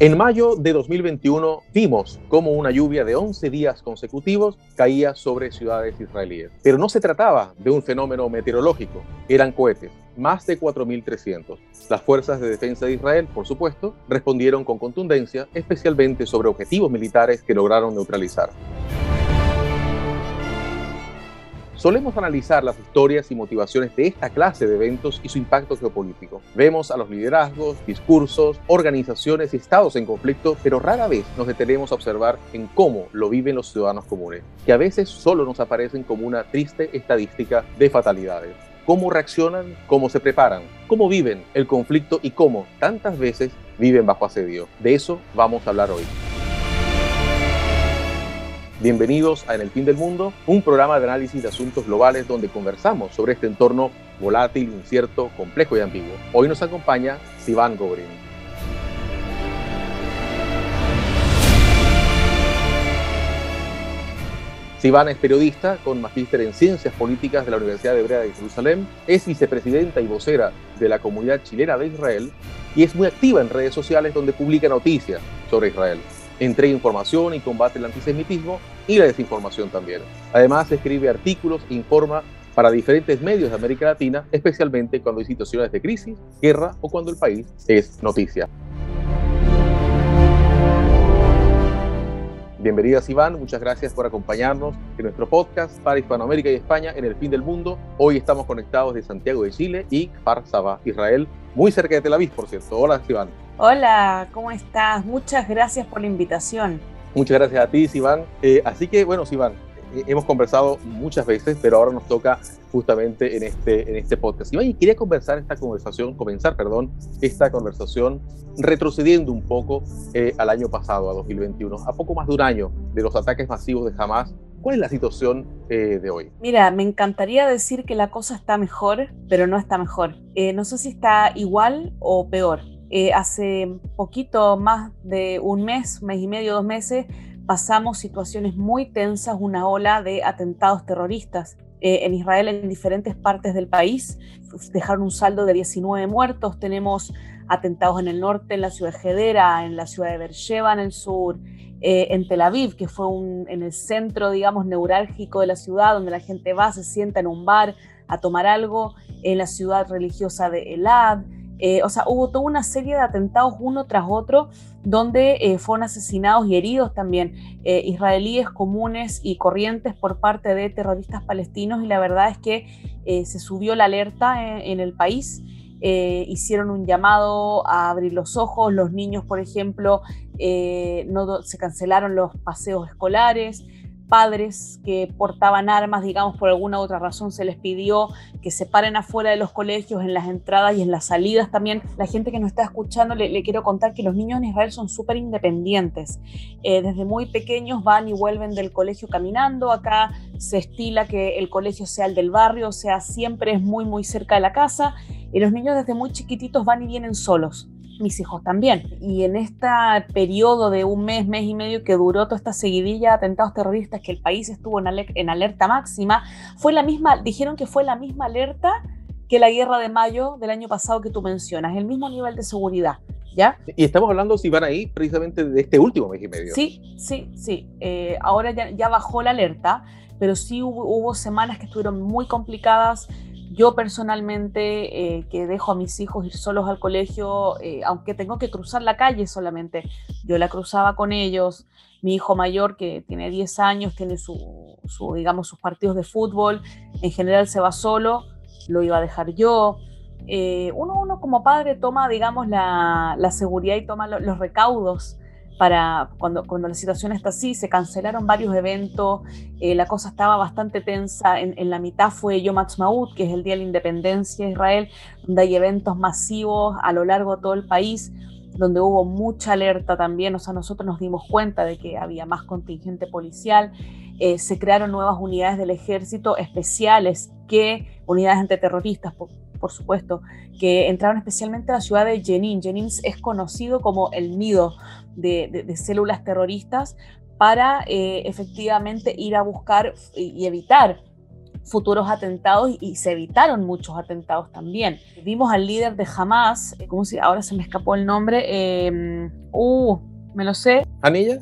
En mayo de 2021 vimos cómo una lluvia de 11 días consecutivos caía sobre ciudades israelíes. Pero no se trataba de un fenómeno meteorológico, eran cohetes, más de 4.300. Las fuerzas de defensa de Israel, por supuesto, respondieron con contundencia, especialmente sobre objetivos militares que lograron neutralizar. Solemos analizar las historias y motivaciones de esta clase de eventos y su impacto geopolítico. Vemos a los liderazgos, discursos, organizaciones y estados en conflicto, pero rara vez nos detenemos a observar en cómo lo viven los ciudadanos comunes, que a veces solo nos aparecen como una triste estadística de fatalidades. Cómo reaccionan, cómo se preparan, cómo viven el conflicto y cómo tantas veces viven bajo asedio. De eso vamos a hablar hoy. Bienvenidos a En el Fin del Mundo, un programa de análisis de asuntos globales donde conversamos sobre este entorno volátil, incierto, complejo y ambiguo. Hoy nos acompaña Sivan Gobrin. Sivan es periodista con magíster en Ciencias Políticas de la Universidad Hebrea de Jerusalén, es vicepresidenta y vocera de la comunidad chilena de Israel y es muy activa en redes sociales donde publica noticias sobre Israel entrega información y combate el antisemitismo y la desinformación también. Además, escribe artículos informa para diferentes medios de América Latina, especialmente cuando hay situaciones de crisis, guerra o cuando el país es noticia. Bienvenidas Iván, muchas gracias por acompañarnos en nuestro podcast para Hispanoamérica y España en el fin del mundo. Hoy estamos conectados de Santiago de Chile y Kfar Israel, muy cerca de Tel Aviv, por cierto. Hola Iván. Hola, ¿cómo estás? Muchas gracias por la invitación. Muchas gracias a ti, Sivan. Eh, así que, bueno, Sivan, eh, hemos conversado muchas veces, pero ahora nos toca justamente en este, en este podcast. Iván, y quería conversar esta conversación, comenzar, perdón, esta conversación retrocediendo un poco eh, al año pasado, a 2021, a poco más de un año de los ataques masivos de Hamas ¿Cuál es la situación de hoy? Mira, me encantaría decir que la cosa está mejor, pero no está mejor. no sé si está igual o peor. Eh, hace poquito más de un mes, mes y medio, dos meses, pasamos situaciones muy tensas, una ola de atentados terroristas eh, en Israel en diferentes partes del país. Dejaron un saldo de 19 muertos. Tenemos atentados en el norte, en la ciudad de Hedera, en la ciudad de Beersheba, en el sur, eh, en Tel Aviv, que fue un, en el centro, digamos, neurálgico de la ciudad, donde la gente va, se sienta en un bar a tomar algo, en la ciudad religiosa de Elad, eh, o sea, hubo toda una serie de atentados uno tras otro donde eh, fueron asesinados y heridos también israelíes comunes y corrientes por parte de terroristas palestinos y la verdad es que se subió la alerta en, el país. Hicieron un llamado a abrir los ojos, los niños, por ejemplo, no, se cancelaron los paseos escolares, padres que portaban armas, digamos, por alguna otra razón se les pidió que se paren afuera de los colegios, en las entradas y en las salidas también. La gente que nos está escuchando, le, quiero contar que los niños en Israel son súper independientes. Eh, desde muy pequeños van y vuelven del colegio caminando. Acá se estila que el colegio sea el del barrio, o sea, siempre es muy, muy cerca de la casa. Y los niños desde muy chiquititos van y vienen solos mis hijos también. Y en este periodo de un mes, mes y medio que duró toda esta seguidilla de atentados terroristas que el país estuvo en, alerta máxima, fue la misma, dijeron que fue la misma alerta que la guerra de mayo del año pasado que tú mencionas, el mismo nivel de seguridad. ¿Ya? Y estamos hablando, si van ahí, precisamente de este último mes y medio. Sí, sí, sí. Eh, ahora ya, ya, bajó la alerta, pero sí hubo, hubo semanas que estuvieron muy complicadas yo personalmente, eh, que dejo a mis hijos ir solos al colegio, eh, aunque tengo que cruzar la calle solamente, yo la cruzaba con ellos. Mi hijo mayor, que tiene 10 años, tiene su, digamos, sus partidos de fútbol, en general se va solo, lo iba a dejar yo. Eh, uno, uno como padre toma, digamos, la, la seguridad y toma los recaudos para cuando, cuando la situación está así, se cancelaron varios eventos, eh, la cosa estaba bastante tensa, en, la mitad fue Yom Ha'atzmaut, que es el Día de la Independencia de Israel, donde hay eventos masivos a lo largo de todo el país, donde hubo mucha alerta también, o sea, nosotros nos dimos cuenta de que había más contingente policial, eh, se crearon nuevas unidades del ejército especiales que unidades antiterroristas, por, por supuesto, que entraron especialmente a la ciudad de Jenin. Jenin es conocido como el nido de, células terroristas para eh, efectivamente ir a buscar y evitar futuros atentados y, se evitaron muchos atentados también. Vimos al líder de Hamas, ¿cómo se, ahora se me escapó el nombre, eh, uh, me lo sé. ¿Janilla?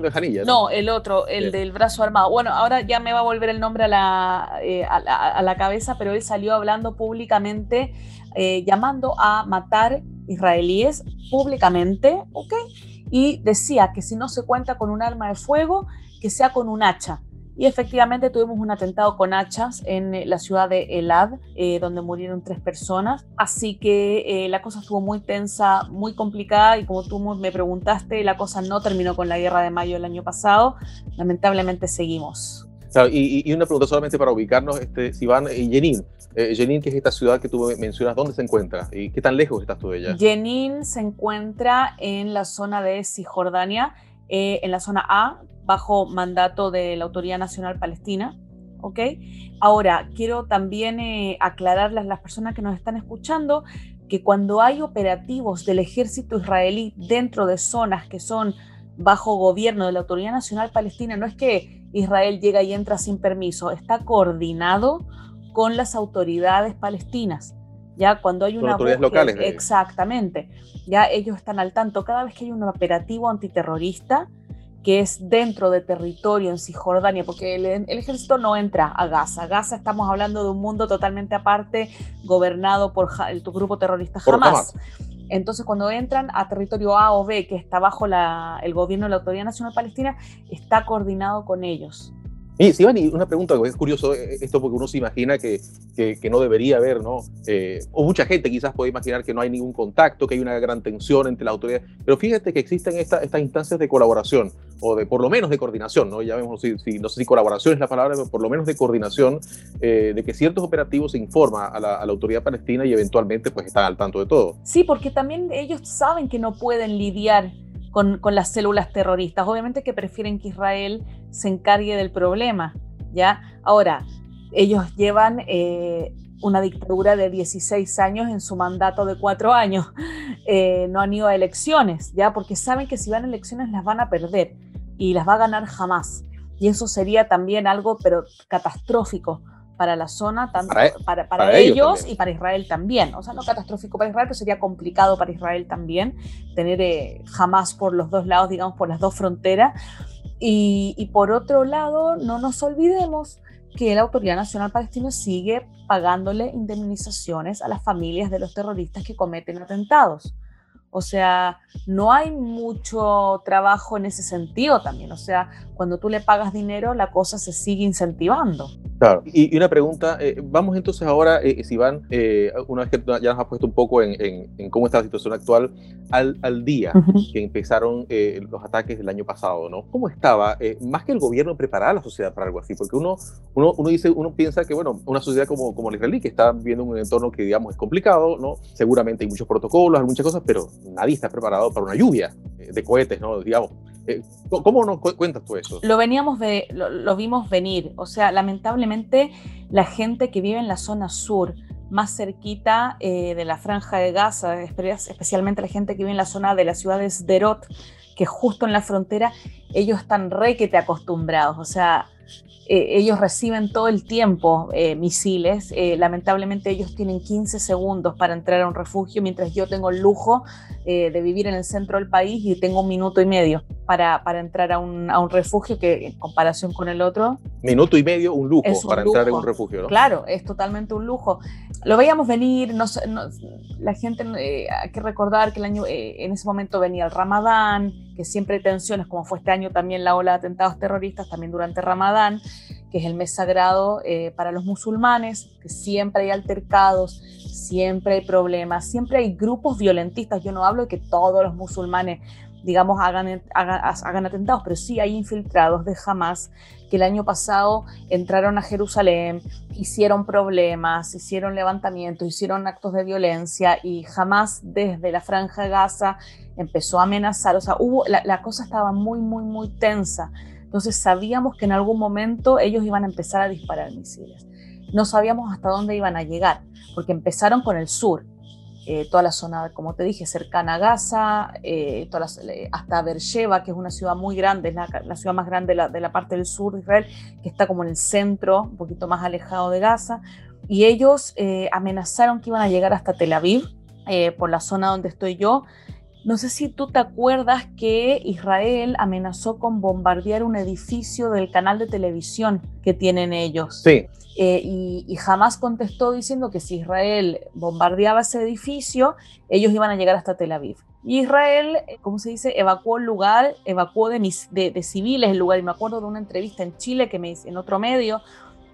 De Janilla. ¿no? el otro, el del brazo armado. Bueno, ahora ya me va a volver el nombre a la, eh, a, la cabeza, pero él salió hablando públicamente, eh, llamando a matar israelíes públicamente, ¿ok? Y decía que si no se cuenta con un arma de fuego, que sea con un hacha. Y efectivamente tuvimos un atentado con hachas en eh, la ciudad de Elad, eh, donde murieron tres personas. Así que eh, la cosa estuvo muy tensa, muy complicada y como tú me preguntaste, la cosa no terminó con la guerra de mayo del año pasado. Lamentablemente seguimos. y, una pregunta solamente para ubicarnos, este, van en Jenin. Jenin, que es esta ciudad que tú mencionas, ¿dónde se encuentra? ¿Y qué tan lejos estás tú de ella? Jenin se encuentra en la zona de Cisjordania, en la zona A, bajo mandato de la Autoridad Nacional Palestina. ¿ok? Ahora, quiero también eh, aclararles a las personas que nos están escuchando que cuando hay operativos del ejército israelí dentro de zonas que son bajo gobierno de la Autoridad Nacional Palestina, no es que Israel llega y entra sin permiso, está coordinado con las autoridades palestinas. Ya cuando hay una autoridades locales. Exactamente. Ya ellos están al tanto cada vez que hay un operativo antiterrorista, que es dentro de territorio en Cisjordania, porque el, ejército no entra a Gaza. Gaza estamos hablando de un mundo totalmente aparte, gobernado por el, tu grupo terrorista Hamas. Entonces, cuando entran a territorio A o B, que está bajo el gobierno de la Autoridad Nacional Palestina, está coordinado con ellos. Y Iván, y una pregunta, es curioso eh, esto porque uno se imagina que, que, no debería haber, ¿no? Eh, o mucha gente quizás puede imaginar que no hay ningún contacto, que hay una gran tensión entre las autoridades, pero fíjate que existen estas instancias de colaboración, o de por lo menos de coordinación, ¿no? Ya vemos, si, no sé si colaboración es la palabra, pero por lo menos de coordinación, eh, de que ciertos operativos se informa a la, a la, autoridad palestina y eventualmente pues están al tanto de todo. Sí, porque también ellos saben que no pueden lidiar con, las células terroristas. Obviamente que prefieren que Israel se encargue del problema, ¿ya? Ahora, ellos llevan eh, una dictadura de 16 años en su mandato de cuatro años. Eh, no han ido a elecciones, ¿ya? Porque saben que si van a elecciones las van a perder y las va a ganar jamás. Y eso sería también algo, pero catastrófico para la zona, tanto para, para, ellos, y para Israel también. O sea, no catastrófico para Israel, pero sería complicado para Israel también tener eh, jamás por los dos lados, digamos, por las dos fronteras. Y, y por otro lado, no nos olvidemos que la Autoridad Nacional Palestina sigue pagándole indemnizaciones a las familias de los terroristas que cometen atentados. O sea, no hay mucho trabajo en ese sentido también. O sea, cuando tú le pagas dinero, la cosa se sigue incentivando. Claro, y, una pregunta, eh, vamos entonces ahora, eh, Sivan, eh, una vez que ya nos has puesto un poco en, cómo está la situación actual, al, al día que empezaron eh, los ataques del año pasado, ¿no? ¿Cómo estaba, más que el gobierno, preparar a la sociedad para algo así? Porque uno, uno, uno, dice, uno piensa que, bueno, una sociedad como, como la israelí, que está viviendo un entorno que, digamos, es complicado, ¿no? Seguramente hay muchos protocolos, hay muchas cosas, pero nadie está preparado para una lluvia de cohetes, ¿no? Digamos, eh, ¿Cómo nos cuentas tú eso? Lo veníamos de, lo, vimos venir. O sea, lamentablemente la gente que vive en la zona sur, más cerquita eh, de la franja de Gaza, especialmente la gente que vive en la zona de la ciudad de Sderot, que justo en la frontera, ellos están re que te acostumbrados. O sea, eh, ellos reciben todo el tiempo misiles. lamentablemente ellos tienen 15 segundos para entrar a un refugio, mientras yo tengo el lujo de vivir en el centro del país y tengo un minuto y medio para, para entrar a un, a un, refugio que en comparación con el otro... Minuto y medio, un lujo para entrar en un refugio, ¿no? Claro, es totalmente un lujo. Lo veíamos venir, no, la gente, eh, hay que recordar que el año, eh, en ese momento venía el Ramadán, que siempre hay tensiones, como fue este año también la ola de atentados terroristas, también durante Ramadán, que es el mes sagrado eh, para los musulmanes, que siempre hay altercados, siempre hay problemas, siempre hay grupos violentistas. Yo no hablo de que todos los musulmanes digamos, hagan, hagan, atentados, pero sí hay infiltrados de Hamas que el año pasado entraron a Jerusalén, hicieron problemas, hicieron levantamientos, hicieron actos de violencia y jamás desde la franja de Gaza empezó a amenazar, o sea, hubo, la, la cosa estaba muy, muy, muy tensa. Entonces sabíamos que en algún momento ellos iban a empezar a disparar misiles. No sabíamos hasta dónde iban a llegar, porque empezaron con el sur, eh, toda la zona, como te dije, cercana a Gaza, eh, hasta Beersheba, que es una ciudad muy grande, es la, ciudad más grande de la, parte del sur de Israel, que está como en el centro, un poquito más alejado de Gaza, y ellos amenazaron que iban a llegar hasta Tel Aviv, por la zona donde estoy yo, no sé si tú te acuerdas que Israel amenazó con bombardear un edificio del canal de televisión que tienen ellos. Sí. Eh, y, jamás contestó diciendo que si Israel bombardeaba ese edificio, ellos iban a llegar hasta Tel Aviv. Y Israel, eh, ¿cómo se dice? Evacuó el lugar, evacuó de, de, civiles el lugar. Y me acuerdo de una entrevista en Chile, que me, en otro medio,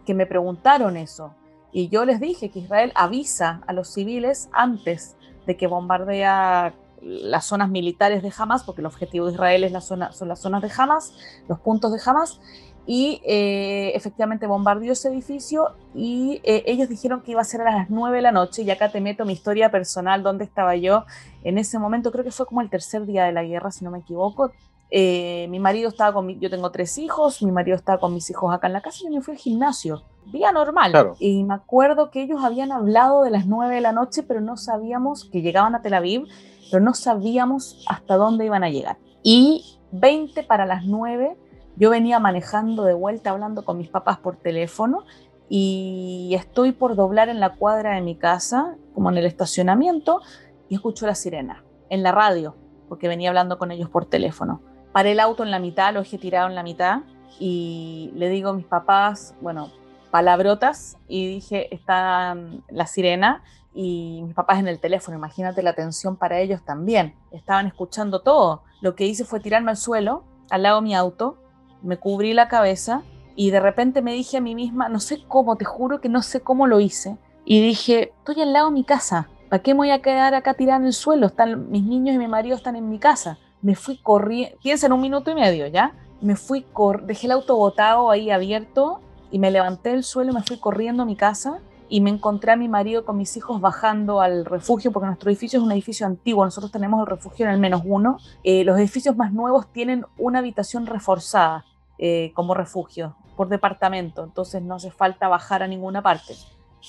que me preguntaron eso. Y yo les dije que Israel avisa a los civiles antes de que bombardea las zonas militares de Hamas, porque el objetivo de Israel es la zona, son las zonas de Hamas, los puntos de Hamas, y eh, efectivamente bombardeó ese edificio y eh, ellos dijeron que iba a ser a las 9 de la noche y acá te meto mi historia personal, dónde estaba yo en ese momento, creo que fue como el tercer día de la guerra, si no me equivoco. Eh, mi marido estaba con mi, yo tengo tres hijos, mi marido estaba con mis hijos acá en la casa y yo me fui al gimnasio, día normal. Y me acuerdo que ellos habían hablado de las 9 de la noche, pero no sabíamos que llegaban a Tel Aviv pero no sabíamos hasta dónde iban a llegar. Y 20 para las 9, yo venía manejando de vuelta hablando con mis papás por teléfono y estoy por doblar en la cuadra de mi casa, como en el estacionamiento, y escucho la sirena en la radio, porque venía hablando con ellos por teléfono. Paré el auto en la mitad, lo dejé tirado en la mitad y le digo a mis papás, bueno, palabrotas y dije, está la sirena y mis papás en el teléfono, imagínate la atención para ellos también. Estaban escuchando todo. Lo que hice fue tirarme al suelo, al lado de mi auto, me cubrí la cabeza y de repente me dije a mí misma, no sé cómo, te juro que no sé cómo lo hice. Y dije, estoy al lado de mi casa, ¿para qué me voy a quedar acá tirada en el suelo? Están, mis niños y mi marido están en mi casa. Me fui corriendo, piensa en un minuto y medio, ¿ya? Me fui, dejé el auto botado ahí abierto y me levanté del suelo y me fui corriendo a mi casa y me encontré a mi marido con mis hijos bajando al refugio, porque nuestro edificio es un edificio antiguo, nosotros tenemos el refugio en el menos uno. Eh, los edificios más nuevos tienen una habitación reforzada eh, como refugio por departamento, entonces no hace falta bajar a ninguna parte.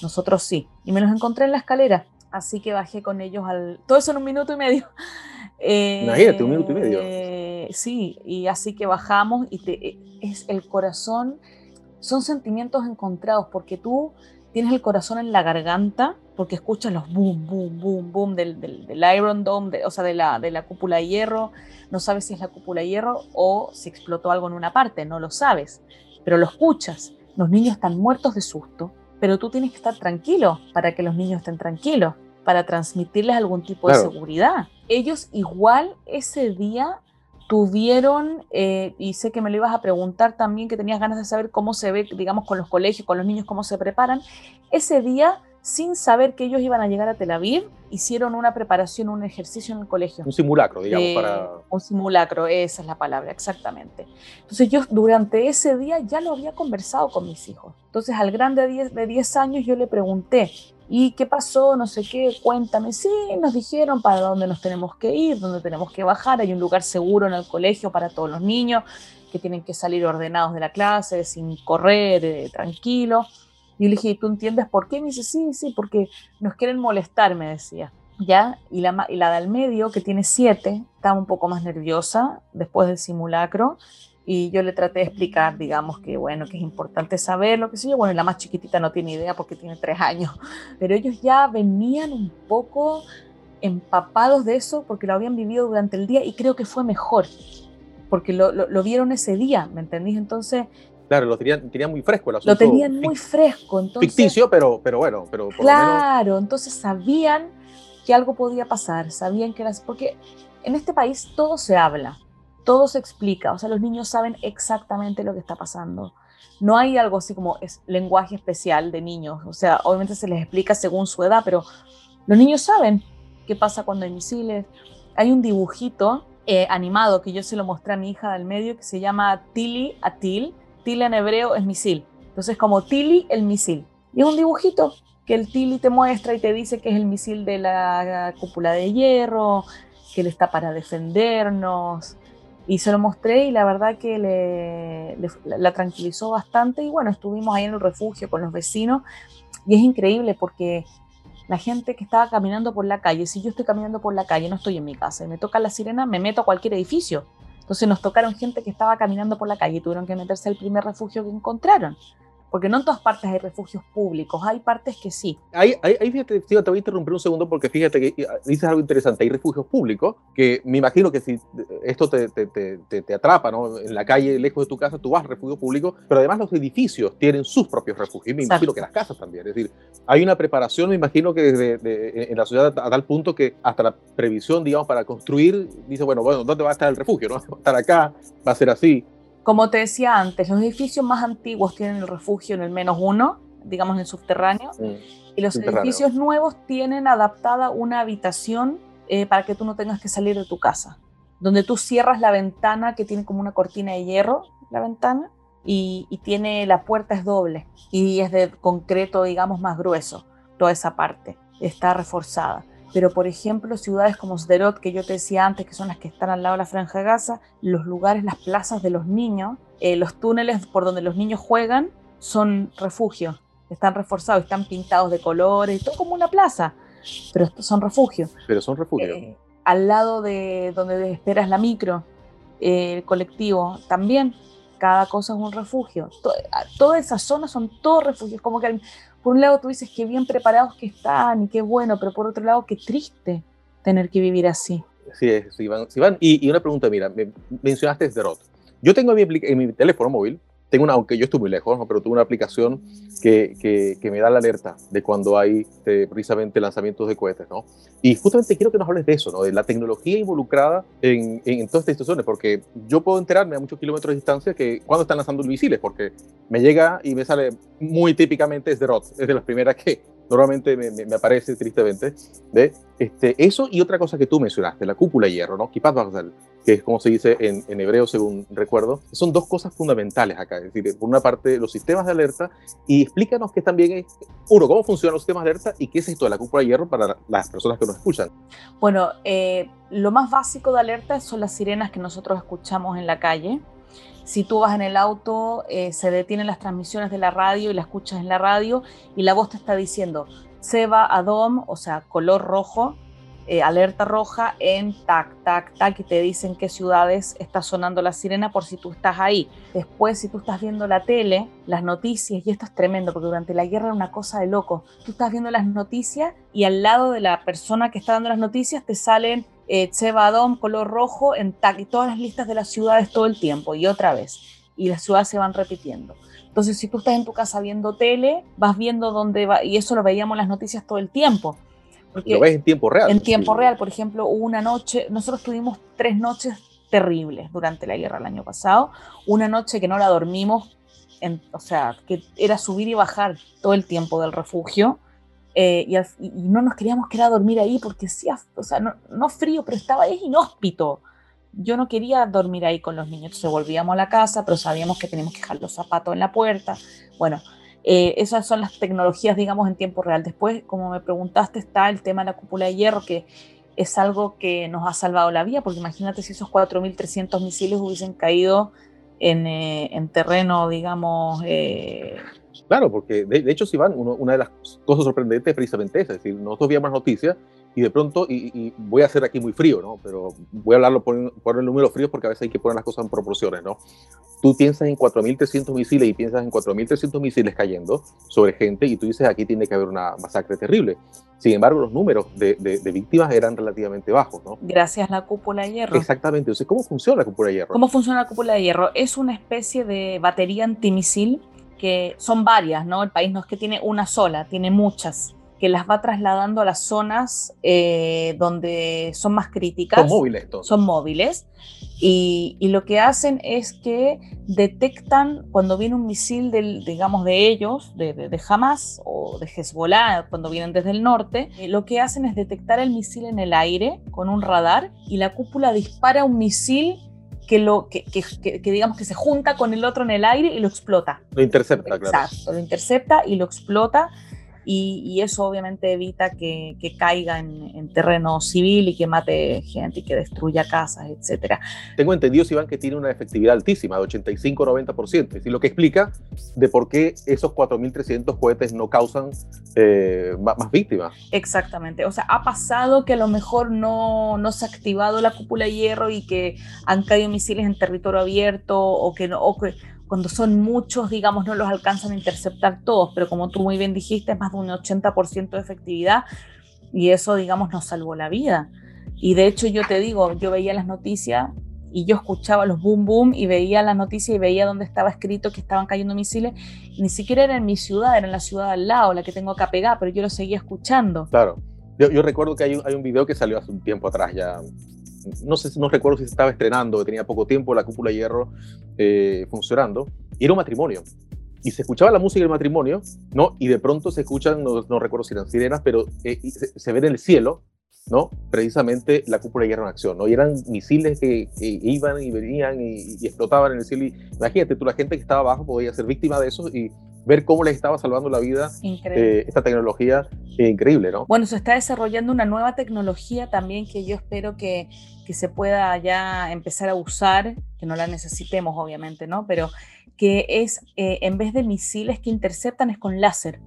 Nosotros sí. Y me los encontré en la escalera, así que bajé con ellos al... Todo eso en un minuto y medio. Eh, Imagínate, un minuto y medio. sí, y así que bajamos y es el corazón, son sentimientos encontrados, porque tú tienes el corazón en la garganta porque escuchas los boom, boom, boom, boom del, del, Iron Dome, o sea, de la, de la cúpula de hierro. No sabes si es la cúpula de hierro o si explotó algo en una parte, no lo sabes, pero lo escuchas. Los niños están muertos de susto, pero tú tienes que estar tranquilo para que los niños estén tranquilos, para transmitirles algún tipo de seguridad. Ellos igual ese día tuvieron, eh, y sé que me lo ibas a preguntar también, que tenías ganas de saber cómo se ve, digamos, con los colegios, con los niños, cómo se preparan, ese día, sin saber que ellos iban a llegar a Tel Aviv, hicieron una preparación, un ejercicio en el colegio. Un simulacro, digamos, para... Un simulacro, esa es la palabra, exactamente. Entonces yo durante ese día ya lo había conversado con mis hijos. Entonces al grande de 10 años yo le pregunté, ¿Y qué pasó? No sé qué, cuéntame. Sí, nos dijeron para dónde nos tenemos que ir, dónde tenemos que bajar. Hay un lugar seguro en el colegio para todos los niños que tienen que salir ordenados de la clase, sin correr, eh, tranquilo. Y yo le dije, ¿tú entiendes por qué? Me dice, sí, sí, porque nos quieren molestar, me decía. ¿Ya? Y la, y la del medio, que tiene siete, estaba un poco más nerviosa después del simulacro y yo le traté de explicar, digamos, que bueno, que es importante saber lo que sé yo. Bueno, y la más chiquitita no tiene idea porque tiene tres años, pero ellos ya venían un poco empapados de eso porque lo habían vivido durante el día y creo que fue mejor, porque lo, lo, vieron ese día, ¿me entendís? Entonces... Claro, lo tenían, muy fresco el asunto. Lo tenían muy fresco, entonces... Ficticio, pero, pero bueno, pero... claro, entonces sabían que algo podía pasar, sabían que era... Porque en este país todo se habla, todo se explica, o sea, los niños saben exactamente lo que está pasando. No hay algo así como lenguaje especial de niños, o sea, obviamente se les explica según su edad, pero los niños saben qué pasa cuando hay misiles. Hay un dibujito eh, animado que yo se lo mostré a mi hija del medio que se llama Tili Atil. Tili en hebreo es misil. Entonces, como Tili el misil. Y es un dibujito que el Tili te muestra y te dice que es el misil de la cúpula de hierro, que él está para defendernos, y se lo mostré y la verdad que le, la tranquilizó bastante y bueno, estuvimos ahí en el refugio con los vecinos y es increíble porque la gente que estaba caminando por la calle. Si yo estoy caminando por la calle, no estoy en mi casa y me toca la sirena, me meto a cualquier edificio. Entonces nos tocaron gente que estaba caminando por la calle y tuvieron que meterse al primer refugio que encontraron porque no en todas partes hay refugios públicos, hay partes que sí. Ahí, fíjate, te voy a interrumpir un segundo porque fíjate que ah, dices algo interesante, hay refugios públicos que me imagino que si esto te, te, te, te, atrapa, ¿no? En la calle, lejos de tu casa, tú vas al refugio público, pero además los edificios tienen sus propios refugios, me imagino que las casas también, es decir, hay una preparación, me imagino que desde, en la ciudad a tal punto que hasta la previsión, digamos, para construir, dice, bueno, bueno, ¿dónde va a estar el refugio? ¿no? Va a estar acá, va a ser así. Como te decía antes, los edificios más antiguos tienen el refugio en el menos uno, digamos en el subterráneo, y los edificios nuevos tienen adaptada una habitación eh, para que tú no tengas que salir de tu casa, donde tú cierras la ventana que tiene como una cortina de hierro, la ventana, y, y tiene la puerta es doble y es de concreto, digamos, más grueso, toda esa parte está reforzada pero por ejemplo ciudades como Sderot, que yo te decía antes, que son las que están al lado de la franja de Gaza, los lugares, las plazas de los niños, eh, los túneles por donde los niños juegan son refugios, están reforzados, están pintados de colores, todo como una plaza, pero estos son refugios. Pero son refugios. Eh, al lado de donde esperas la micro, eh, el colectivo, también cada cosa es un refugio. todas esas zonas son todos refugios, como que por un lado tú dices que bien preparados que están y qué bueno, pero por otro lado qué triste tener que vivir así. Sí, es, Iván. Y, una pregunta, mira, me mencionaste Sderot. Yo tengo en mi, en mi teléfono móvil tengo una, aunque yo estoy muy lejos, pero tengo una aplicación que, que, me da la alerta de cuando hay este, precisamente lanzamientos de cohetes, ¿no? Y justamente quiero que nos hables de eso, ¿no? De la tecnología involucrada en, en, todas estas situaciones, porque yo puedo enterarme a muchos kilómetros de distancia que cuando están lanzando misiles, porque me llega y me sale muy típicamente es de ROT, es de las primeras que normalmente me, me, aparece tristemente, de este, eso y otra cosa que tú mencionaste, la cúpula de hierro, ¿no? Kipat que es como se dice en, en, hebreo según recuerdo, son dos cosas fundamentales acá. Es decir, por una parte, los sistemas de alerta y explícanos qué también es, uno, cómo funcionan los sistemas de alerta y qué es esto de la cúpula de hierro para las personas que nos escuchan. Bueno, eh, lo más básico de alerta son las sirenas que nosotros escuchamos en la calle. Si tú vas en el auto, eh, se detienen las transmisiones de la radio y la escuchas en la radio y la voz te está diciendo Seba Adom, o sea, color rojo, eh, alerta roja en tac, tac, tac, y te dicen qué ciudades está sonando la sirena por si tú estás ahí. Después, si tú estás viendo la tele, las noticias, y esto es tremendo, porque durante la guerra era una cosa de loco. Tú estás viendo las noticias y al lado de la persona que está dando las noticias te salen eh, Chevadón, color rojo, en tac, y todas las listas de las ciudades todo el tiempo, y otra vez. Y las ciudades se van repitiendo. Entonces, si tú estás en tu casa viendo tele, vas viendo dónde va, y eso lo veíamos en las noticias todo el tiempo lo ves en tiempo real. En tiempo real, por ejemplo, una noche, nosotros tuvimos tres noches terribles durante la guerra el año pasado. Una noche que no la dormimos, en, o sea, que era subir y bajar todo el tiempo del refugio. Eh, y, no nos queríamos quedar a dormir ahí porque hacía, o sea, no, frío, pero estaba ahí inhóspito. Yo no quería dormir ahí con los niños, entonces volvíamos a la casa, pero sabíamos que teníamos que dejar los zapatos en la puerta. Bueno, eh, esas son las tecnologías, digamos, en tiempo real. Después, como me preguntaste, está el tema de la cúpula de hierro, que es algo que nos ha salvado la vida, porque imagínate si esos 4.300 misiles hubiesen caído en, eh, en terreno, digamos... claro, porque de, hecho, si van, una de las cosas sorprendentes es precisamente esa, es decir, nosotros más noticias y de pronto, y, voy a hacer aquí muy frío, ¿no? Pero voy a hablarlo por, por el número frío porque a veces hay que poner las cosas en proporciones, ¿no? Tú piensas en 4.300 misiles y piensas en 4.300 misiles cayendo sobre gente y tú dices aquí tiene que haber una masacre terrible. Sin embargo, los números de, de, víctimas eran relativamente bajos, ¿no? Gracias a la cúpula de hierro. Exactamente. Entonces, ¿cómo funciona la cúpula de hierro? ¿Cómo funciona la cúpula de hierro? Es una especie de batería antimisil que son varias, ¿no? El país no es que tiene una sola, tiene muchas que las va trasladando a las zonas eh, donde son más críticas. Son móviles Son móviles. Y, lo que hacen es que detectan cuando viene un misil, del, digamos, de ellos, de, de, Hamas o de Hezbollah, cuando vienen desde el norte, eh, lo que hacen es detectar el misil en el aire con un radar y la cúpula dispara un misil que, lo, que, que, que, digamos que se junta con el otro en el aire y lo explota. Lo intercepta, claro. Exacto, lo intercepta y lo explota y, eso obviamente evita que, caiga en, terreno civil y que mate gente y que destruya casas, etcétera. Tengo entendido, Iván, que tiene una efectividad altísima, de 85-90%, es decir, lo que explica de por qué esos 4.300 cohetes no causan eh, más, víctimas. Exactamente, o sea, ha pasado que a lo mejor no, no se ha activado la cúpula de hierro y que han caído misiles en territorio abierto o que, no, o que cuando son muchos, digamos, no los alcanzan a interceptar todos, pero como tú muy bien dijiste, es más de un 80% de efectividad y eso, digamos, nos salvó la vida. Y de hecho yo te digo, yo veía las noticias y yo escuchaba los boom boom y veía las noticias y veía donde estaba escrito que estaban cayendo misiles. Ni siquiera era en mi ciudad, era en la ciudad al lado, la que tengo acá pegada, pero yo lo seguía escuchando. Claro. Yo, recuerdo que hay un, hay un video que salió hace un tiempo atrás ya, no sé, no recuerdo si se estaba estrenando, tenía poco tiempo la cúpula de hierro eh, funcionando, y era un matrimonio. Y se escuchaba la música del matrimonio, ¿no? Y de pronto se escuchan, no, no recuerdo si eran sirenas, pero eh, se, ve en el cielo, ¿no? Precisamente la cúpula de hierro en acción, ¿no? Y eran misiles que, iban y venían y, explotaban en el cielo. imagínate, tú, la gente que estaba abajo podía ser víctima de eso y ver cómo les estaba salvando la vida eh, esta tecnología increíble, ¿no? Bueno, se está desarrollando una nueva tecnología también que yo espero que, que se pueda ya empezar a usar, que no la necesitemos obviamente, ¿no? Pero que es, eh, en vez de misiles que interceptan, es con láser.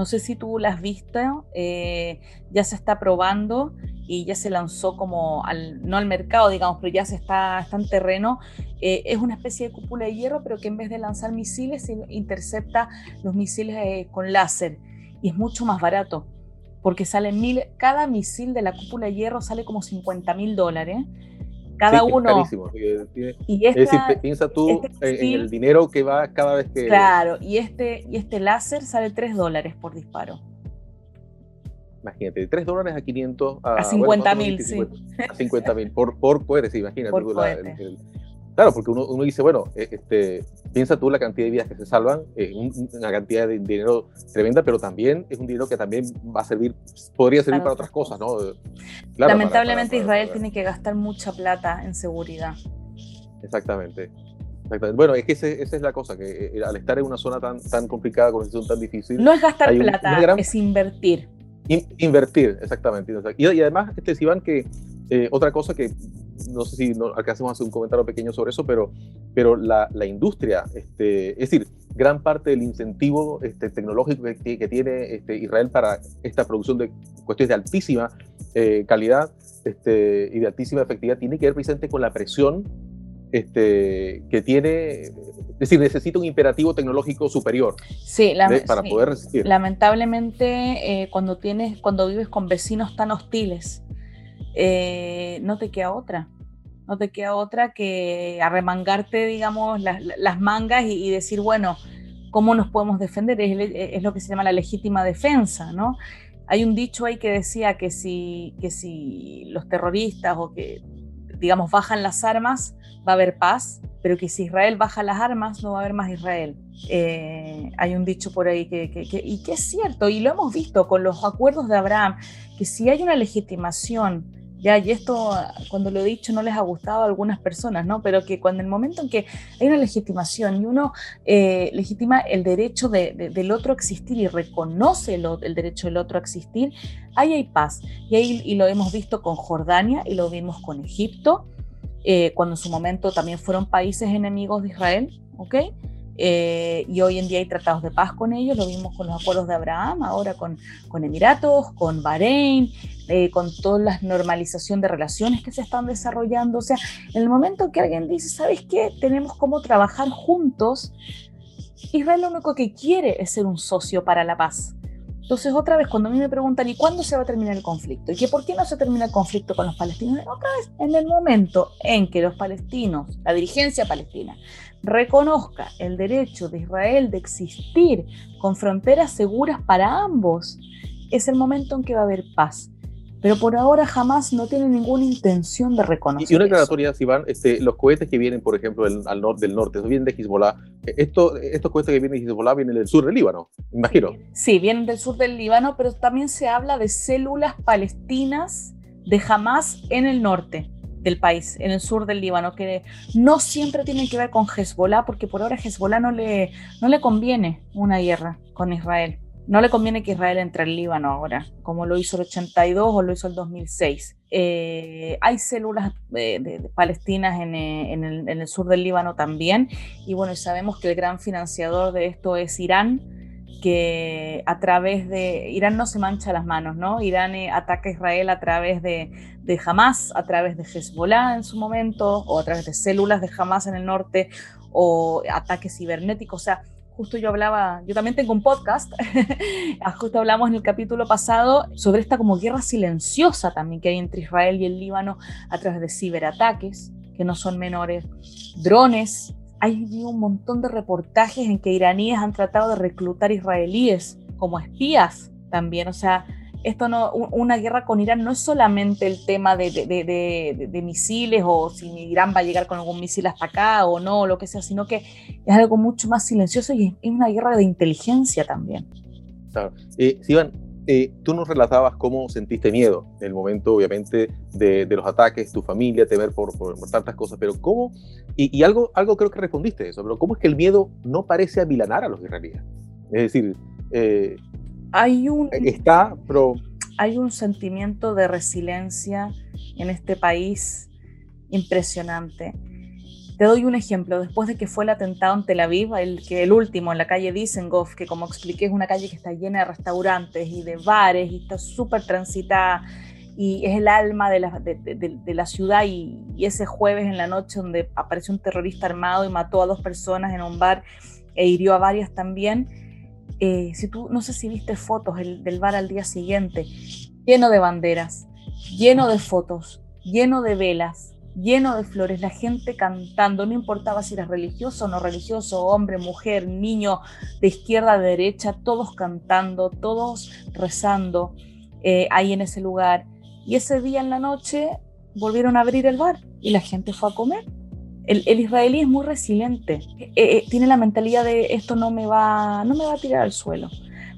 No sé si tú la has visto, eh, ya se está probando y ya se lanzó como, al, no al mercado, digamos, pero ya se está, está en terreno. Eh, es una especie de cúpula de hierro, pero que en vez de lanzar misiles, intercepta los misiles con láser y es mucho más barato porque sale mil, cada misil de la cúpula de hierro sale como 50 mil dólares. Cada uno. y es decir, piensa tú este en, el dinero que va cada vez que. Claro, y este, y este láser sale 3 dólares por disparo. Imagínate, de 3 dólares a 500 a, a 50 mil, sí. A 50 mil por, por cohete, imagínate. Por tú, Claro, porque uno, uno, dice, bueno, e, este, piensa tú la cantidad de vidas que se salvan, es una cantidad de dinero tremenda, pero también es un dinero que también va a servir, podría servir para, otras cosas, ¿no? Lamentablemente Israel tiene que gastar mucha plata en seguridad. Exactamente. Bueno, es que esa es la cosa, que eh, al estar en una zona tan, tan complicada, con una situación tan difícil... No es gastar plata, es invertir. invertir, exactamente. Y, y además, este, Iván, que eh, otra cosa que no sé si no, alcancemos a hacer un comentario pequeño sobre eso, pero, pero la, la industria, este, es decir, gran parte del incentivo este, tecnológico que, que tiene este, Israel para esta producción de cuestiones de altísima eh, calidad este, y de altísima efectividad tiene que ver precisamente con la presión este, que tiene, es decir, necesita un imperativo tecnológico superior sí, para poder resistir. Lamentablemente, eh, cuando, tienes, cuando vives con vecinos tan hostiles, eh, no te queda otra. No te queda otra que arremangarte, digamos, las, mangas y, decir, bueno, ¿cómo nos podemos defender? Es, lo que se llama la legítima defensa, ¿no? Hay un dicho ahí que decía que si, que si los terroristas o que, digamos, bajan las armas, va a haber paz, pero que si Israel baja las armas, no va a haber más Israel. Eh, hay un dicho por ahí que, y que es cierto, y lo hemos visto con los acuerdos de Abraham, que si hay una legitimación ya, y esto cuando lo he dicho no les ha gustado a algunas personas, ¿no? Pero que cuando el momento en que hay una legitimación y uno eh, legitima el derecho del otro a existir y reconoce el, derecho del otro a existir, ahí hay paz. Y ahí y lo hemos visto con Jordania y lo vimos con Egipto, eh, cuando en su momento también fueron países enemigos de Israel, ¿ok? Eh, y hoy en día hay tratados de paz con ellos, lo vimos con los acuerdos de Abraham, ahora con, con Emiratos, con Bahrein, eh, con toda la normalización de relaciones que se están desarrollando. O sea, en el momento que alguien dice, ¿sabes qué? Tenemos cómo trabajar juntos, Israel lo único que quiere es ser un socio para la paz. Entonces, otra vez, cuando a mí me preguntan, ¿y cuándo se va a terminar el conflicto? ¿Y que por qué no se termina el conflicto con los palestinos? Otra vez, en el momento en que los palestinos, la dirigencia palestina, reconozca el derecho de Israel de existir con fronteras seguras para ambos, es el momento en que va a haber paz. Pero por ahora jamás no tiene ninguna intención de reconocer. Y una aclaratoria, Iván, este, los cohetes que vienen, por ejemplo, del, al del norte, vienen de Hezbollah. Eh, esto, estos cohetes que vienen de Hezbollah vienen del sur del Líbano, imagino. Sí, vienen del sur del Líbano, pero también se habla de células palestinas de Hamas en el norte del país, en el sur del Líbano, que no siempre tienen que ver con Hezbollah, porque por ahora a Hezbollah no le, no le conviene una guerra con Israel. No le conviene que Israel entre al Líbano ahora, como lo hizo el 82 o lo hizo el 2006. Eh, hay células de, palestinas en, en, el, en, sur del Líbano también, y bueno, sabemos que el gran financiador de esto es Irán, que a través de Irán no se mancha las manos, ¿no? Irán eh, ataca a Israel a través de, de Hamas, a través de Hezbollah en su momento, o a través de células de Hamas en el norte, o ataques cibernéticos, o sea, justo yo hablaba, yo también tengo un podcast, ah, justo hablamos en el capítulo pasado sobre esta como guerra silenciosa también que hay entre Israel y el Líbano a través de ciberataques, que no son menores, drones. Hay un montón de reportajes en que iraníes han tratado de reclutar israelíes como espías también, o sea, esto no, una guerra con Irán no es solamente el tema de, de, misiles o si Irán va a llegar con algún misil hasta acá o no, o lo que sea, sino que es algo mucho más silencioso y es una guerra de inteligencia también. Claro. Eh, Sivan, eh, tú nos relatabas cómo sentiste miedo en el momento, obviamente, de, los ataques, tu familia, temer por, por, tantas cosas, pero cómo, y, algo, algo creo que respondiste eso, pero cómo es que el miedo no parece amilanar a los israelíes. Es decir, eh, hay un, eh, está, pero... Hay un sentimiento de resiliencia en este país impresionante. Te doy un ejemplo. Después de que fue el atentado en Tel Aviv, el, que el último en la calle Dizengoff, que como expliqué es una calle que está llena de restaurantes y de bares y está súper transitada y es el alma de la, de, la ciudad y, y, ese jueves en la noche donde apareció un terrorista armado y mató a dos personas en un bar e hirió a varias también, eh, si tú, no sé si viste fotos del bar al día siguiente, lleno de banderas, lleno de fotos, lleno de velas, lleno de flores, la gente cantando, no importaba si eras religioso o no religioso, hombre, mujer, niño, de izquierda a derecha, todos cantando, todos rezando eh, ahí en ese lugar. Y ese día en la noche volvieron a abrir el bar y la gente fue a comer el, israelí es muy resiliente, eh, eh, tiene la mentalidad de esto no me, va, no me va a tirar al suelo,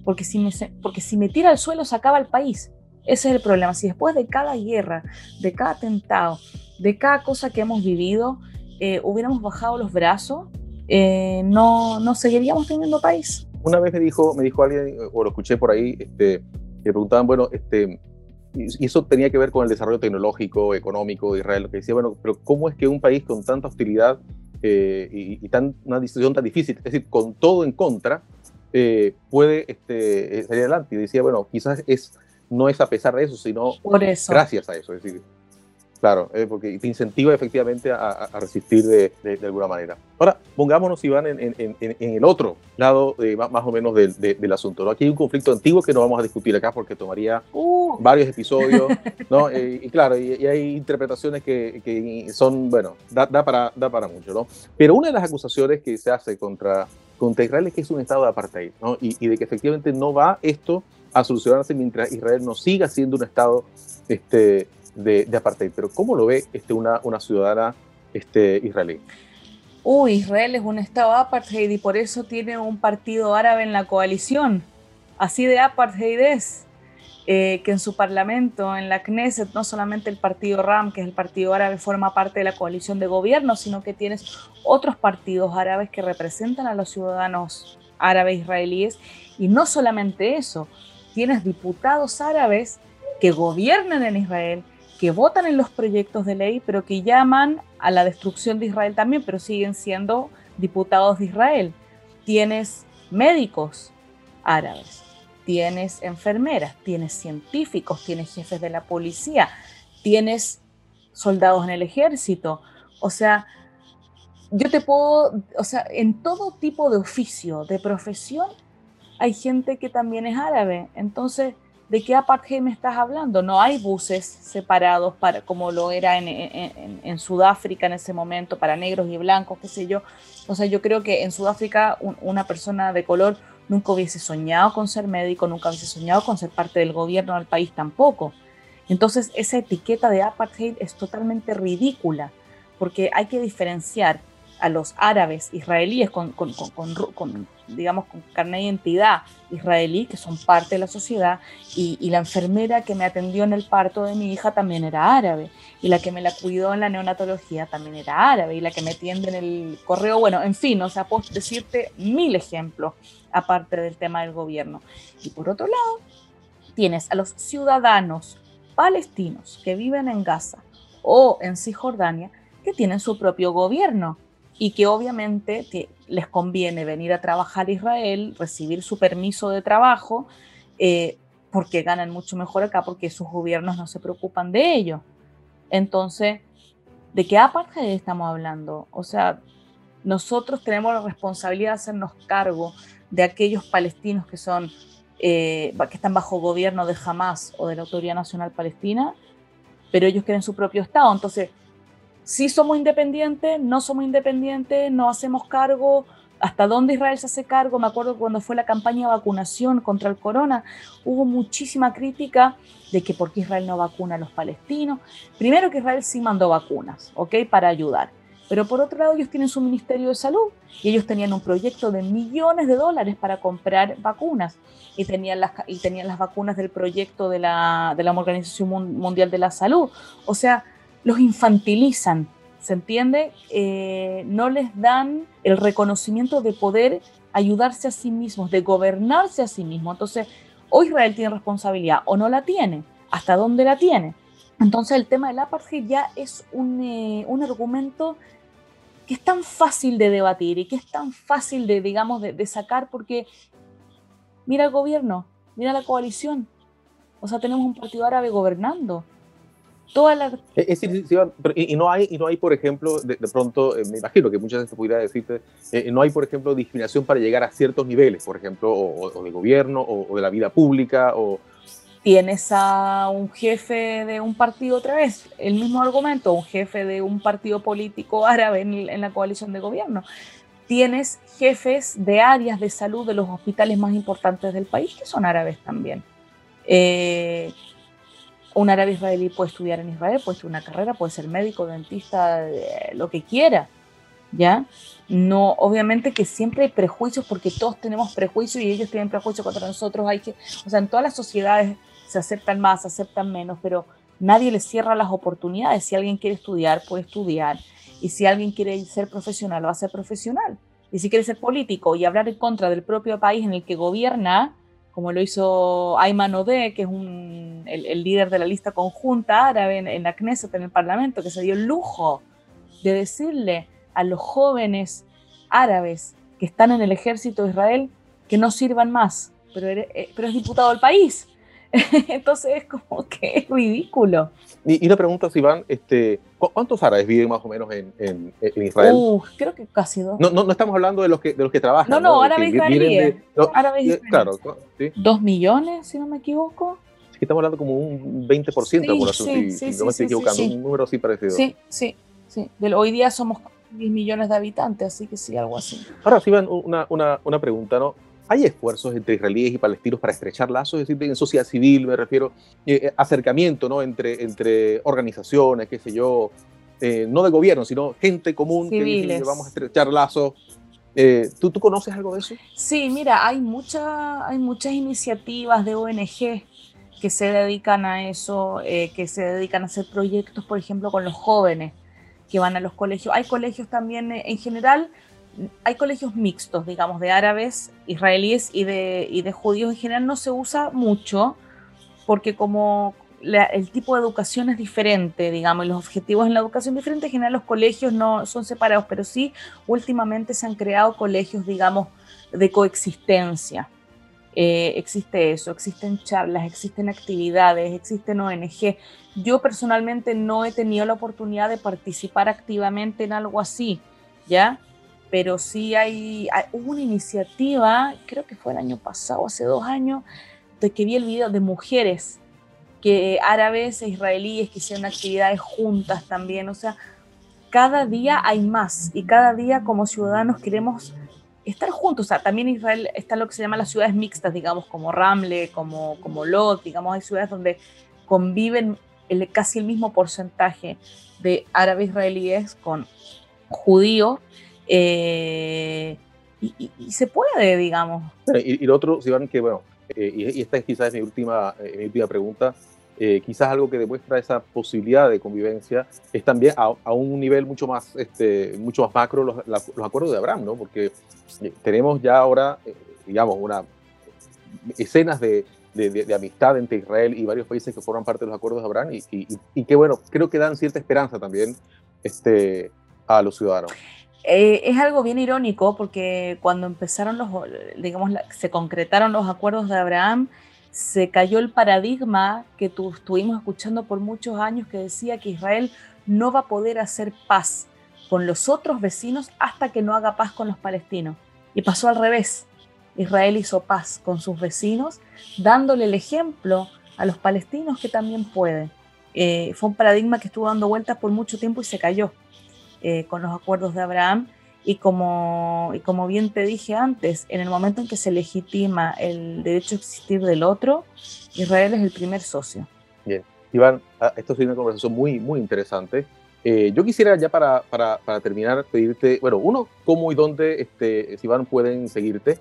porque si, me, porque si me tira al suelo se acaba el país. Ese es el problema. Si después de cada guerra, de cada atentado, de cada cosa que hemos vivido, eh, hubiéramos bajado los brazos, no, no seguiríamos teniendo país. Una vez me dijo, me dijo alguien, o lo escuché por ahí, este, que preguntaban, bueno, este, y eso tenía que ver con el desarrollo tecnológico, económico de Israel, que decía, bueno, pero ¿cómo es que un país con tanta hostilidad eh, y, tan, una decisión tan difícil, es decir, con todo en contra, eh, puede este, eh, salir adelante? Y decía, bueno, quizás es, no es a pesar de eso, sino gracias a eso. Es decir, Claro, eh, porque te incentiva efectivamente a, resistir de, alguna manera. Ahora, pongámonos, Iván, en, en, el otro lado eh, más o menos del, asunto. Aquí hay un conflicto antiguo que no vamos a discutir acá porque tomaría uh. varios episodios, ¿no? Eh, y claro, y, hay interpretaciones que, son, bueno, da, para, da para mucho, ¿no? Pero una de las acusaciones que se hace contra, contra Israel es que es un estado de apartheid, ¿no? Y, y de que efectivamente no va esto a solucionarse mientras Israel no siga siendo un estado este, de, apartheid. Pero ¿cómo lo ve este, una, una ciudadana este, israelí? Uy, Israel es un estado apartheid y por eso tiene un partido árabe en la coalición. Así de apartheid es. Eh, que en su parlamento, en la Knesset, no solamente el partido RAM, que es el partido árabe, forma parte de la coalición de gobierno, sino que tienes otros partidos árabes que representan a los ciudadanos árabes israelíes. Y no solamente eso, tienes diputados árabes que gobiernan en Israel, que votan en los proyectos de ley, pero que llaman a la destrucción de Israel también, pero siguen siendo diputados de Israel. Tienes médicos árabes, tienes enfermeras, tienes científicos, tienes jefes de la policía, tienes soldados en el ejército. O sea, yo te puedo, o sea, en todo tipo de oficio, de profesión, hay gente que también es árabe. Entonces, ¿de qué apartheid me estás hablando? No hay buses separados para, como lo era en, Sudáfrica en ese momento para negros y blancos, qué sé yo. O sea, yo creo que en Sudáfrica una persona de color nunca hubiese soñado con ser médico, nunca hubiese soñado con ser parte del gobierno del país tampoco. Entonces, esa etiqueta de apartheid es totalmente ridícula, porque hay que diferenciar a los árabes israelíes con, digamos, con carne de identidad israelí, que son parte de la sociedad, y, la enfermera que me atendió en el parto de mi hija también era árabe, y la que me la cuidó en la neonatología también era árabe, y la que me atiende en el correo, bueno, en fin, o sea, puedo decirte mil ejemplos aparte del tema del gobierno. Y por otro lado, tienes a los ciudadanos palestinos que viven en Gaza o en Cisjordania, que tienen su propio gobierno y que obviamente les conviene venir a trabajar a Israel, recibir su permiso de trabajo, eh, porque ganan mucho mejor acá, porque sus gobiernos no se preocupan de ello. Entonces, ¿de qué apartheid estamos hablando? O sea, nosotros tenemos la responsabilidad de hacernos cargo de aquellos palestinos que son eh, que están bajo gobierno de Hamas o de la Autoridad Nacional Palestina, pero ellos quieren su propio Estado. Entonces, si somos independientes, no somos independientes, no hacemos cargo, hasta dónde Israel se hace cargo. Me acuerdo cuando fue la campaña de vacunación contra el corona, hubo muchísima crítica de que por qué Israel no vacuna a los palestinos. Primero que Israel sí mandó vacunas, ¿ok? Para ayudar. Pero por otro lado, ellos tienen su Ministerio de Salud y ellos tenían un proyecto de millones de dólares para comprar vacunas y tenían las, y tenían las vacunas del proyecto de la, de la Organización Mundial de la Salud. O sea, los infantilizan, ¿se entiende? Eh, no les dan el reconocimiento de poder ayudarse a sí mismos, de gobernarse a sí mismos. Entonces, o Israel tiene responsabilidad o no la tiene. ¿Hasta dónde la tiene? Entonces, el tema del apartheid ya es un, eh, un argumento que es tan fácil de debatir y que es tan fácil de, digamos, de, sacar porque mira el gobierno, mira la coalición. O sea, tenemos un partido árabe gobernando. Toda la... Es, y, no hay, y no hay, por ejemplo, de, pronto, eh, me imagino que muchas veces pudiera decirte, eh, no hay, por ejemplo, discriminación para llegar a ciertos niveles, por ejemplo, o, de gobierno, o, de la vida pública, o, tienes a un jefe de un partido otra vez, el mismo argumento, un jefe de un partido político árabe en, la coalición de gobierno. Tienes jefes de áreas de salud de los hospitales más importantes del país que son árabes también. Eh, un árabe israelí puede estudiar en Israel, puede estudiar una carrera, puede ser médico, dentista, lo que quiera, ¿ya? No, obviamente que siempre hay prejuicios porque todos tenemos prejuicios y ellos tienen prejuicios contra nosotros. Hay que, o sea, en todas las sociedades se aceptan más, se aceptan menos, pero nadie les cierra las oportunidades. Si alguien quiere estudiar, puede estudiar. Y si alguien quiere ser profesional, va a ser profesional. Y si quiere ser político y hablar en contra del propio país en el que gobierna, como lo hizo Ayman Odeh, que es el, líder de la lista conjunta árabe en, en la Knesset, en el Parlamento, que se dio el lujo de decirle a los jóvenes árabes que están en el ejército de Israel que no sirvan más, pero, eh, pero es diputado del país. Entonces es como que es ridículo. Y, una pregunta, Iván, este, ¿cuántos árabes viven más o menos en, en, Israel? Uh, creo que casi dos. No, no, no, estamos hablando de los que, de los que trabajan. No, no, árabes israelíes. árabes Claro, ¿sí? Dos millones, si no me equivoco. Sí, estamos hablando como un 20% sí, de la población, si, no me estoy equivocando, un número así parecido. Sí, sí, sí. hoy día somos 10 millones de habitantes, así que sí, algo así. Ahora, sí, Iván, una, una, una pregunta, ¿no? Hay esfuerzos entre israelíes y palestinos para estrechar lazos, es decir, en sociedad civil me refiero, eh, eh, acercamiento ¿no? entre, entre organizaciones, qué sé yo, eh, no de gobierno, sino gente común que vamos a estrechar lazos. ¿tú, ¿tú, conoces algo de eso? Sí, mira, hay, mucha, hay muchas iniciativas de ONG que se dedican a eso, que se dedican a hacer proyectos, por ejemplo, con los jóvenes que van a los colegios. Hay colegios también en general hay colegios mixtos, digamos, de árabes, israelíes y de, y de judíos en general no se usa mucho porque como el tipo de educación es diferente, digamos, y los objetivos en la educación diferentes, en general los colegios no son separados, pero sí últimamente se han creado colegios, digamos, de coexistencia. Eh, existe eso, existen charlas, existen actividades, existen ONG. Yo personalmente no he tenido la oportunidad de participar activamente en algo así, ¿ya? Pero sí hay, hubo una iniciativa, creo que fue el año pasado, hace dos años, de que vi el video de mujeres que árabes e israelíes que hicieron actividades juntas también, o sea, cada día hay más y cada día como ciudadanos queremos estar juntos, o sea, también Israel están lo que se llama las ciudades mixtas, digamos, como Ramle, como, como Lot, digamos, hay ciudades donde conviven casi el mismo porcentaje de árabes israelíes con judíos, eh, y, se puede, digamos. Y, lo otro, Iván, que bueno, y, esta es quizás mi última, mi última pregunta, quizás algo que demuestra esa posibilidad de convivencia es también a, un nivel mucho más, este, mucho más macro los, los, acuerdos de Abraham, ¿no? Porque tenemos ya ahora, digamos, una escenas de, de, amistad entre Israel y varios países que forman parte de los acuerdos de Abraham y, y, que, bueno, creo que dan cierta esperanza también este, a los ciudadanos. Eh, es algo bien irónico porque cuando empezaron los, digamos, se concretaron los acuerdos de Abraham, se cayó el paradigma que tu, estuvimos escuchando por muchos años que decía que Israel no va a poder hacer paz con los otros vecinos hasta que no haga paz con los palestinos. Y pasó al revés. Israel hizo paz con sus vecinos, dándole el ejemplo a los palestinos que también pueden. Eh, fue un paradigma que estuvo dando vueltas por mucho tiempo y se cayó eh, con los acuerdos de Abraham. Y como, y como bien te dije antes, en el momento en que se legitima el derecho a existir del otro, Israel es el primer socio. Bien, Iván, ah, esto ha sido una conversación muy, muy interesante. Eh, yo quisiera ya para, para, para, terminar pedirte, bueno, uno, cómo y dónde, este, Iván, pueden seguirte.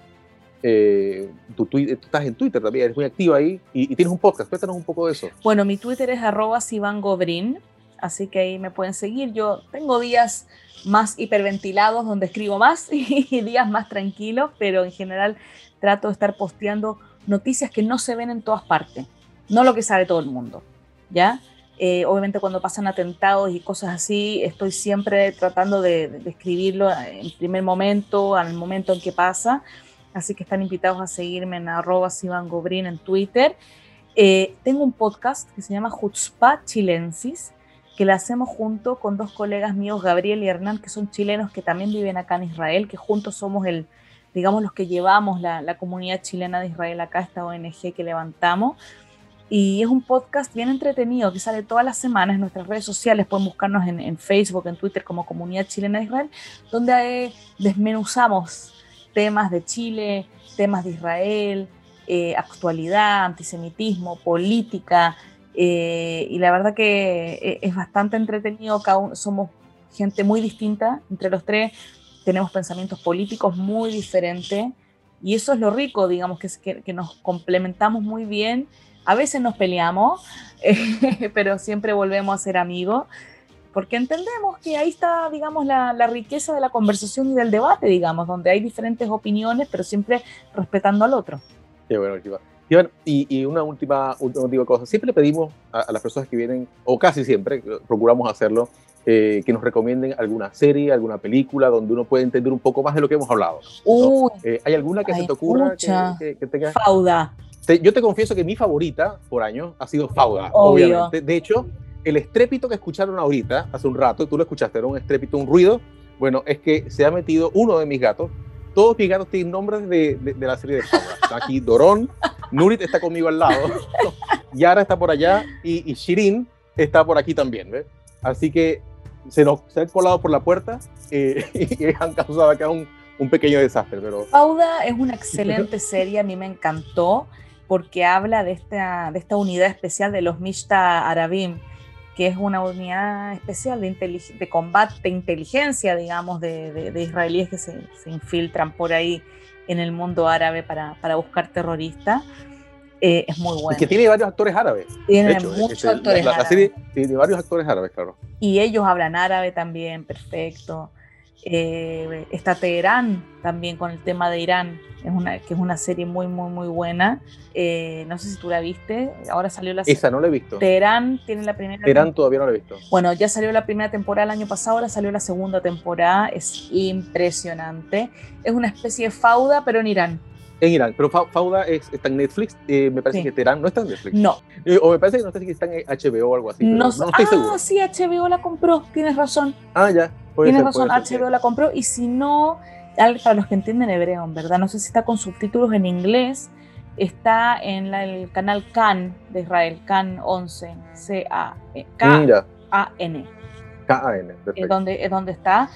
Eh, tú, estás en Twitter también, eres muy activa ahí y, tienes un podcast. Cuéntanos un poco de eso. Bueno, mi Twitter es arroba Gobrin, así que ahí me pueden seguir. Yo tengo días más hiperventilados donde escribo más y días más tranquilos, pero en general trato de estar posteando noticias que no se ven en todas partes, no lo que sabe todo el mundo, ¿ya? Eh, obviamente cuando pasan atentados y cosas así, estoy siempre tratando de, de escribirlo en primer momento, al momento en que pasa, así que están invitados a seguirme en arroba en Twitter. Eh, tengo un podcast que se llama Jutzpa Chilensis, que lo hacemos junto con dos colegas míos, Gabriel y Hernán, que son chilenos que también viven acá en Israel, que juntos somos el, digamos, los que llevamos la, comunidad chilena de Israel acá, esta ONG que levantamos. Y es un podcast bien entretenido que sale todas las semanas en nuestras redes sociales. Pueden buscarnos en, Facebook, en Twitter como Comunidad Chilena de Israel, donde eh, desmenuzamos temas de Chile, temas de Israel, eh, actualidad, antisemitismo, política, eh, y la verdad que eh, es bastante entretenido, cada somos gente muy distinta entre los tres, tenemos pensamientos políticos muy diferentes, y eso es lo rico, digamos, que, que nos complementamos muy bien, a veces nos peleamos, pero siempre volvemos a ser amigos porque entendemos que ahí está, digamos, la, riqueza de la conversación y del debate, digamos, donde hay diferentes opiniones, pero siempre respetando al otro. Qué bueno, Iván. y, una última, última cosa, siempre le pedimos a, las personas que vienen, o casi siempre, procuramos hacerlo, eh, que nos recomienden alguna serie, alguna película donde uno puede entender un poco más de lo que hemos hablado. Eh, ¿Hay alguna que se te ocurra que, que, tenga? Fauda. yo te confieso que mi favorita por año ha sido Fauda, obviamente. De hecho, el estrépito que escucharon ahorita, hace un rato, tú lo escuchaste, era un estrépito, un ruido. Bueno, es que se ha metido uno de mis gatos. Todos mis gatos tienen nombres de, de, la serie de Fabra. Está aquí Dorón, Nurit está conmigo al lado, Yara está por allá y, Shirin está por aquí también. ¿ves? Así que se nos se han colado por la puerta eh, y han causado acá un, un pequeño desastre. Pero... Fauda es una excelente serie, a mí me encantó porque habla de esta, de esta unidad especial de los Mishta Arabim, que es una unidad especial de, de combate, de inteligencia, digamos, de, israelíes que se, infiltran por ahí en el mundo árabe para, para buscar terroristas. Eh, es muy bueno. Y que tiene varios actores árabes. Tiene muchos actores árabes. tiene varios actores árabes, claro. Y ellos hablan árabe también, perfecto. Eh, está Teherán también con el tema de Irán, es una, que es una serie muy, muy, muy buena. Eh, no sé si tú la viste, ahora salió la Esa no la he visto. Teherán tiene la primera. Teherán todavía no la he visto. Bueno, ya salió la primera temporada el año pasado, ahora salió la segunda temporada, es impresionante. Es una especie de fauda, pero en Irán. En Irán, pero Fauda está en Netflix, eh, me parece que Teherán no está en Netflix. No. Eh, o me parece que no está, que está en HBO o algo así. No, no, estoy ah, seguro. sí, HBO la compró, tienes razón. Ah, ya. Tienes razón, HBO la compró y si no, para los que entienden hebreo, ¿verdad? No sé si está con subtítulos en inglés, está en el canal CAN de Israel, CAN 11, C-A-K-A-N. K-A-N, Es donde, es donde está.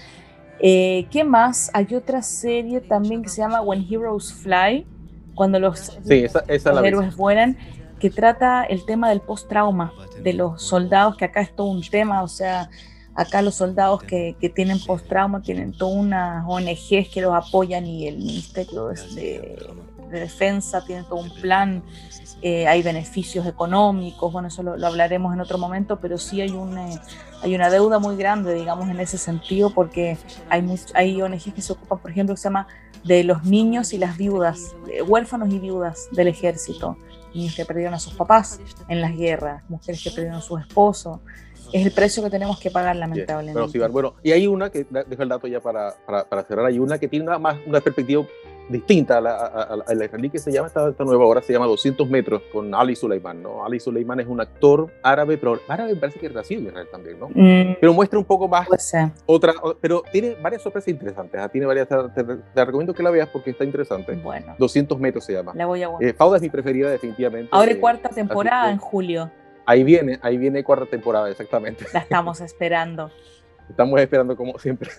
Eh, ¿Qué más? Hay otra serie también que se llama When Heroes Fly, cuando los, héroes vuelan, que trata el tema del post-trauma de los soldados, que acá es todo un tema, o sea, Acá los soldados que, que tienen post-trauma tienen todas unas ONGs que los apoyan y el Ministerio de, de Defensa tiene todo un plan eh, hay beneficios económicos, bueno, eso lo, hablaremos en otro momento, pero sí hay, un, eh, hay una deuda muy grande, digamos, en ese sentido, porque hay, hay ONGs que se ocupan, por ejemplo, que se llama de los niños y las viudas, huérfanos y viudas del ejército, niños que perdieron a sus papás en las guerras, mujeres que perdieron a su esposo. Es el precio que tenemos que pagar, lamentablemente. bueno, y hay una que, dejo el dato ya para, para, para cerrar, hay una que tiene una, más una perspectiva distinta a la, israelí que se llama esta, nueva obra, se llama 200 metros con Ali Suleiman, ¿no? Ali Suleiman es un actor árabe, pero árabe parece que es nacido en Israel también, ¿no? Mm. pero muestra un poco más otra, pero tiene varias sorpresas interesantes, ¿ah? tiene varias, te, recomiendo que la veas porque está interesante. Bueno. 200 metros se llama. La voy a eh, Fauda es mi preferida definitivamente. Ahora es cuarta temporada en julio. Ahí viene, ahí viene cuarta temporada, exactamente. La estamos esperando. Estamos esperando como siempre.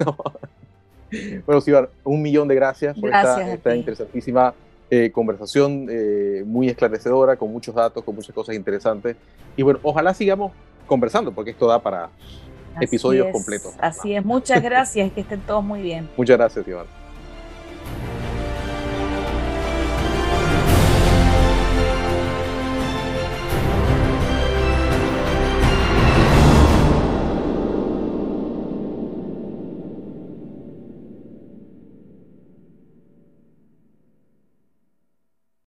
Bueno, Sibar, un millón de gracias por esta, interesantísima eh, conversación, eh, muy esclarecedora, con muchos datos, con muchas cosas interesantes. Y bueno, ojalá sigamos conversando, porque esto da para episodios completos. Así es, muchas gracias que estén todos muy bien. Muchas gracias, Iván.